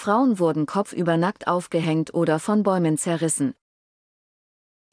Frauen wurden kopfüber nackt aufgehängt oder von Bäumen zerrissen.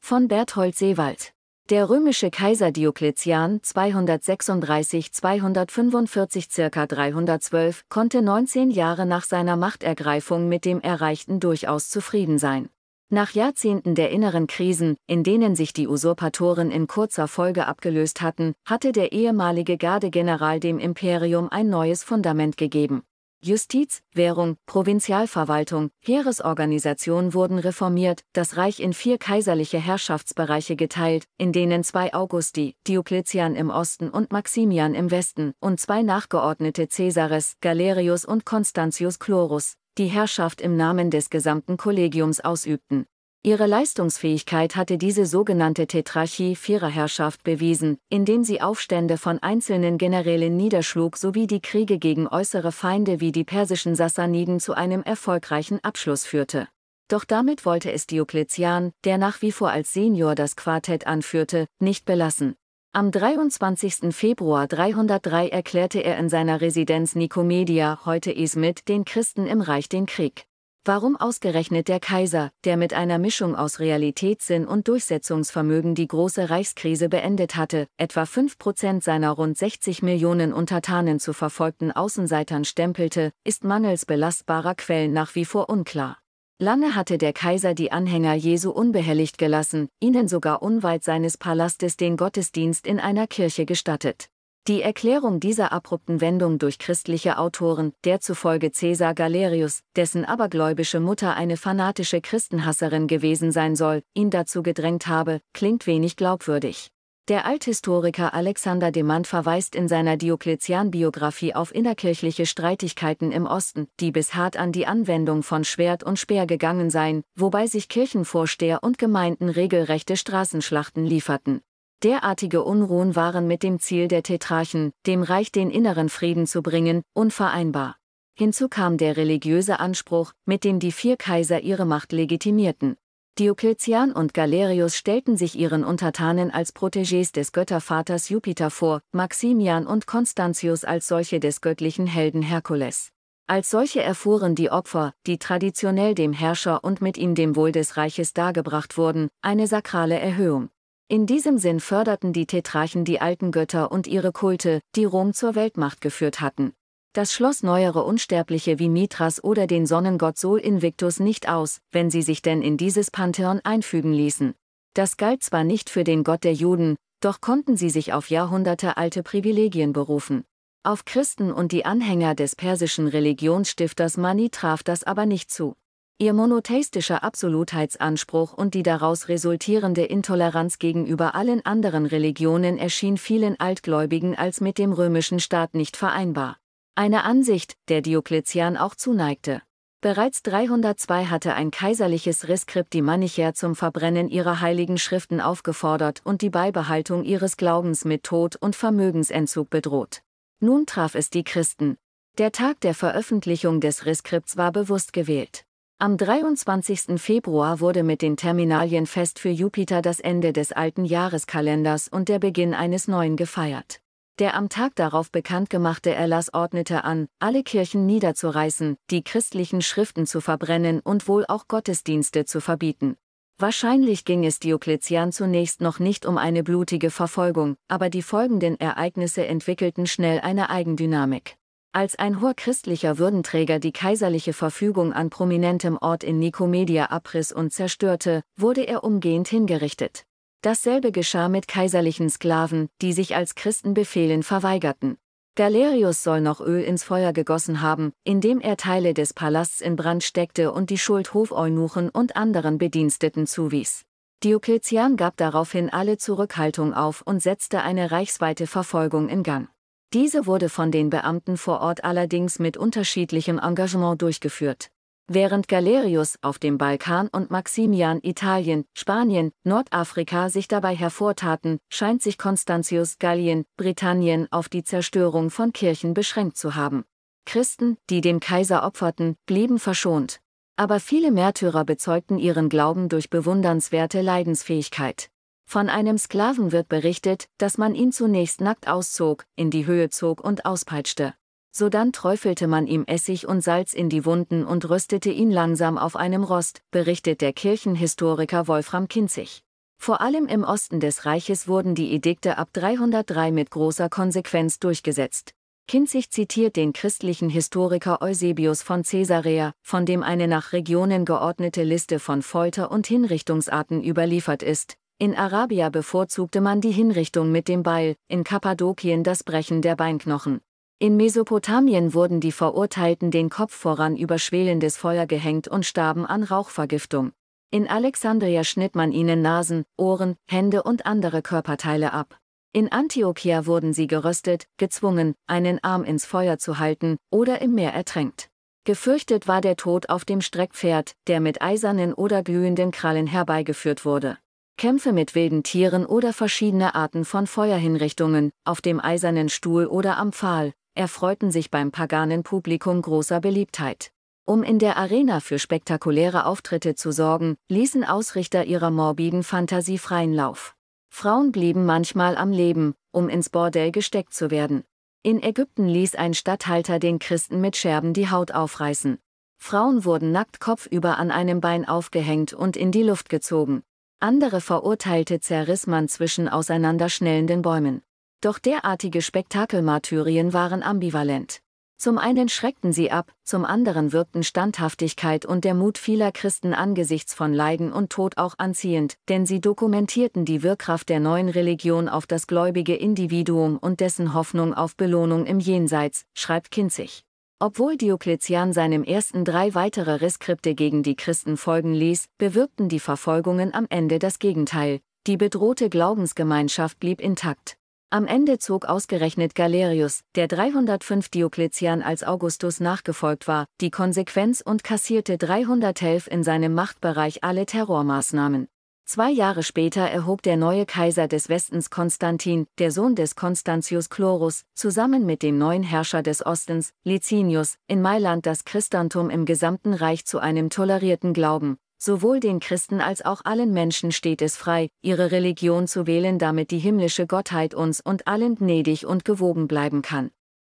Von Berthold Seewald der römische Kaiser Diokletian 236-245 ca. 312 konnte 19 Jahre nach seiner Machtergreifung mit dem Erreichten durchaus zufrieden sein. Nach Jahrzehnten der inneren Krisen, in denen sich die Usurpatoren in kurzer Folge abgelöst hatten, hatte der ehemalige Gardegeneral dem Imperium ein neues Fundament gegeben. Justiz, Währung, Provinzialverwaltung, Heeresorganisation wurden reformiert, das Reich in vier kaiserliche Herrschaftsbereiche geteilt, in denen zwei Augusti, Diokletian im Osten und Maximian im Westen, und zwei nachgeordnete Caesares, Galerius und Constantius Chlorus, die Herrschaft im Namen des gesamten Kollegiums ausübten. Ihre Leistungsfähigkeit hatte diese sogenannte Tetrarchie Viererherrschaft bewiesen, indem sie Aufstände von einzelnen Generälen niederschlug sowie die Kriege gegen äußere Feinde wie die persischen Sassaniden zu einem erfolgreichen Abschluss führte. Doch damit wollte es Diokletian, der nach wie vor als Senior das Quartett anführte, nicht belassen. Am 23. Februar 303 erklärte er in seiner Residenz Nikomedia, heute Izmit, den Christen im Reich den Krieg. Warum ausgerechnet der Kaiser, der mit einer Mischung aus Realitätssinn und Durchsetzungsvermögen die große Reichskrise beendet hatte, etwa 5% seiner rund 60 Millionen Untertanen zu verfolgten Außenseitern stempelte, ist mangels belastbarer Quellen nach wie vor unklar. Lange hatte der Kaiser die Anhänger Jesu unbehelligt gelassen, ihnen sogar unweit seines Palastes den Gottesdienst in einer Kirche gestattet. Die Erklärung dieser abrupten Wendung durch christliche Autoren, der zufolge Caesar Galerius, dessen abergläubische Mutter eine fanatische Christenhasserin gewesen sein soll, ihn dazu gedrängt habe, klingt wenig glaubwürdig. Der Althistoriker Alexander Demand verweist in seiner Diokletian-Biografie auf innerkirchliche Streitigkeiten im Osten, die bis hart an die Anwendung von Schwert und Speer gegangen seien, wobei sich Kirchenvorsteher und Gemeinden regelrechte Straßenschlachten lieferten. Derartige Unruhen waren mit dem Ziel der Tetrarchen, dem Reich den inneren Frieden zu bringen, unvereinbar. Hinzu kam der religiöse Anspruch, mit dem die vier Kaiser ihre Macht legitimierten. Diokletian und Galerius stellten sich ihren Untertanen als Protégés des Göttervaters Jupiter vor, Maximian und Constantius als solche des göttlichen Helden Herkules. Als solche erfuhren die Opfer, die traditionell dem Herrscher und mit ihm dem Wohl des Reiches dargebracht wurden, eine sakrale Erhöhung. In diesem Sinn förderten die Tetrarchen die alten Götter und ihre Kulte, die Rom zur Weltmacht geführt hatten. Das schloss neuere Unsterbliche wie Mithras oder den Sonnengott Sol Invictus nicht aus, wenn sie sich denn in dieses Pantheon einfügen ließen. Das galt zwar nicht für den Gott der Juden, doch konnten sie sich auf jahrhundertealte Privilegien berufen. Auf Christen und die Anhänger des persischen Religionsstifters Mani traf das aber nicht zu. Ihr monotheistischer Absolutheitsanspruch und die daraus resultierende Intoleranz gegenüber allen anderen Religionen erschien vielen Altgläubigen als mit dem römischen Staat nicht vereinbar. Eine Ansicht, der Diokletian auch zuneigte. Bereits 302 hatte ein kaiserliches Reskript die Manichäer zum Verbrennen ihrer heiligen Schriften aufgefordert und die Beibehaltung ihres Glaubens mit Tod und Vermögensentzug bedroht. Nun traf es die Christen. Der Tag der Veröffentlichung des Reskripts war bewusst gewählt. Am 23. Februar wurde mit den Terminalien fest für Jupiter das Ende des alten Jahreskalenders und der Beginn eines neuen gefeiert. Der am Tag darauf bekannt gemachte Erlass ordnete an, alle Kirchen niederzureißen, die christlichen Schriften zu verbrennen und wohl auch Gottesdienste zu verbieten. Wahrscheinlich ging es Diokletian zunächst noch nicht um eine blutige Verfolgung, aber die folgenden Ereignisse entwickelten schnell eine Eigendynamik. Als ein hoher christlicher Würdenträger die kaiserliche Verfügung an prominentem Ort in Nikomedia abriss und zerstörte, wurde er umgehend hingerichtet. Dasselbe geschah mit kaiserlichen Sklaven, die sich als Christenbefehlen verweigerten. Galerius soll noch Öl ins Feuer gegossen haben, indem er Teile des Palasts in Brand steckte und die Schuld Hofeunuchen und anderen Bediensteten zuwies. Diokletian gab daraufhin alle Zurückhaltung auf und setzte eine reichsweite Verfolgung in Gang. Diese wurde von den Beamten vor Ort allerdings mit unterschiedlichem Engagement durchgeführt. Während Galerius auf dem Balkan und Maximian Italien, Spanien, Nordafrika sich dabei hervortaten, scheint sich Constantius Gallien, Britannien auf die Zerstörung von Kirchen beschränkt zu haben. Christen, die dem Kaiser opferten, blieben verschont. Aber viele Märtyrer bezeugten ihren Glauben durch bewundernswerte Leidensfähigkeit. Von einem Sklaven wird berichtet, dass man ihn zunächst nackt auszog, in die Höhe zog und auspeitschte. Sodann träufelte man ihm Essig und Salz in die Wunden und röstete ihn langsam auf einem Rost, berichtet der Kirchenhistoriker Wolfram Kinzig. Vor allem im Osten des Reiches wurden die Edikte ab 303 mit großer Konsequenz durchgesetzt. Kinzig zitiert den christlichen Historiker Eusebius von Caesarea, von dem eine nach Regionen geordnete Liste von Folter- und Hinrichtungsarten überliefert ist. In Arabia bevorzugte man die Hinrichtung mit dem Beil, in Kappadokien das Brechen der Beinknochen. In Mesopotamien wurden die Verurteilten den Kopf voran über schwelendes Feuer gehängt und starben an Rauchvergiftung. In Alexandria schnitt man ihnen Nasen, Ohren, Hände und andere Körperteile ab. In Antiochia wurden sie geröstet, gezwungen, einen Arm ins Feuer zu halten oder im Meer ertränkt. Gefürchtet war der Tod auf dem Streckpferd, der mit eisernen oder glühenden Krallen herbeigeführt wurde. Kämpfe mit wilden Tieren oder verschiedene Arten von Feuerhinrichtungen, auf dem eisernen Stuhl oder am Pfahl, erfreuten sich beim paganen Publikum großer Beliebtheit. Um in der Arena für spektakuläre Auftritte zu sorgen, ließen Ausrichter ihrer morbiden Fantasie freien Lauf. Frauen blieben manchmal am Leben, um ins Bordell gesteckt zu werden. In Ägypten ließ ein Statthalter den Christen mit Scherben die Haut aufreißen. Frauen wurden nackt kopfüber an einem Bein aufgehängt und in die Luft gezogen. Andere Verurteilte zerriss man zwischen auseinanderschnellenden Bäumen. Doch derartige Spektakelmartyrien waren ambivalent. Zum einen schreckten sie ab, zum anderen wirkten Standhaftigkeit und der Mut vieler Christen angesichts von Leiden und Tod auch anziehend, denn sie dokumentierten die Wirkkraft der neuen Religion auf das gläubige Individuum und dessen Hoffnung auf Belohnung im Jenseits, schreibt Kinzig. Obwohl Diokletian seinem ersten drei weitere Reskripte gegen die Christen folgen ließ, bewirkten die Verfolgungen am Ende das Gegenteil. Die bedrohte Glaubensgemeinschaft blieb intakt. Am Ende zog ausgerechnet Galerius, der 305 Diokletian als Augustus nachgefolgt war, die Konsequenz und kassierte 311 in seinem Machtbereich alle Terrormaßnahmen. Zwei Jahre später erhob der neue Kaiser des Westens Konstantin, der Sohn des Constantius Chlorus, zusammen mit dem neuen Herrscher des Ostens, Licinius, in Mailand das Christentum im gesamten Reich zu einem tolerierten Glauben, Sowohl den Christen als auch allen Menschen steht es frei, ihre Religion zu wählen, damit die himmlische Gottheit uns und allen gnädig und gewogen bleiben kann.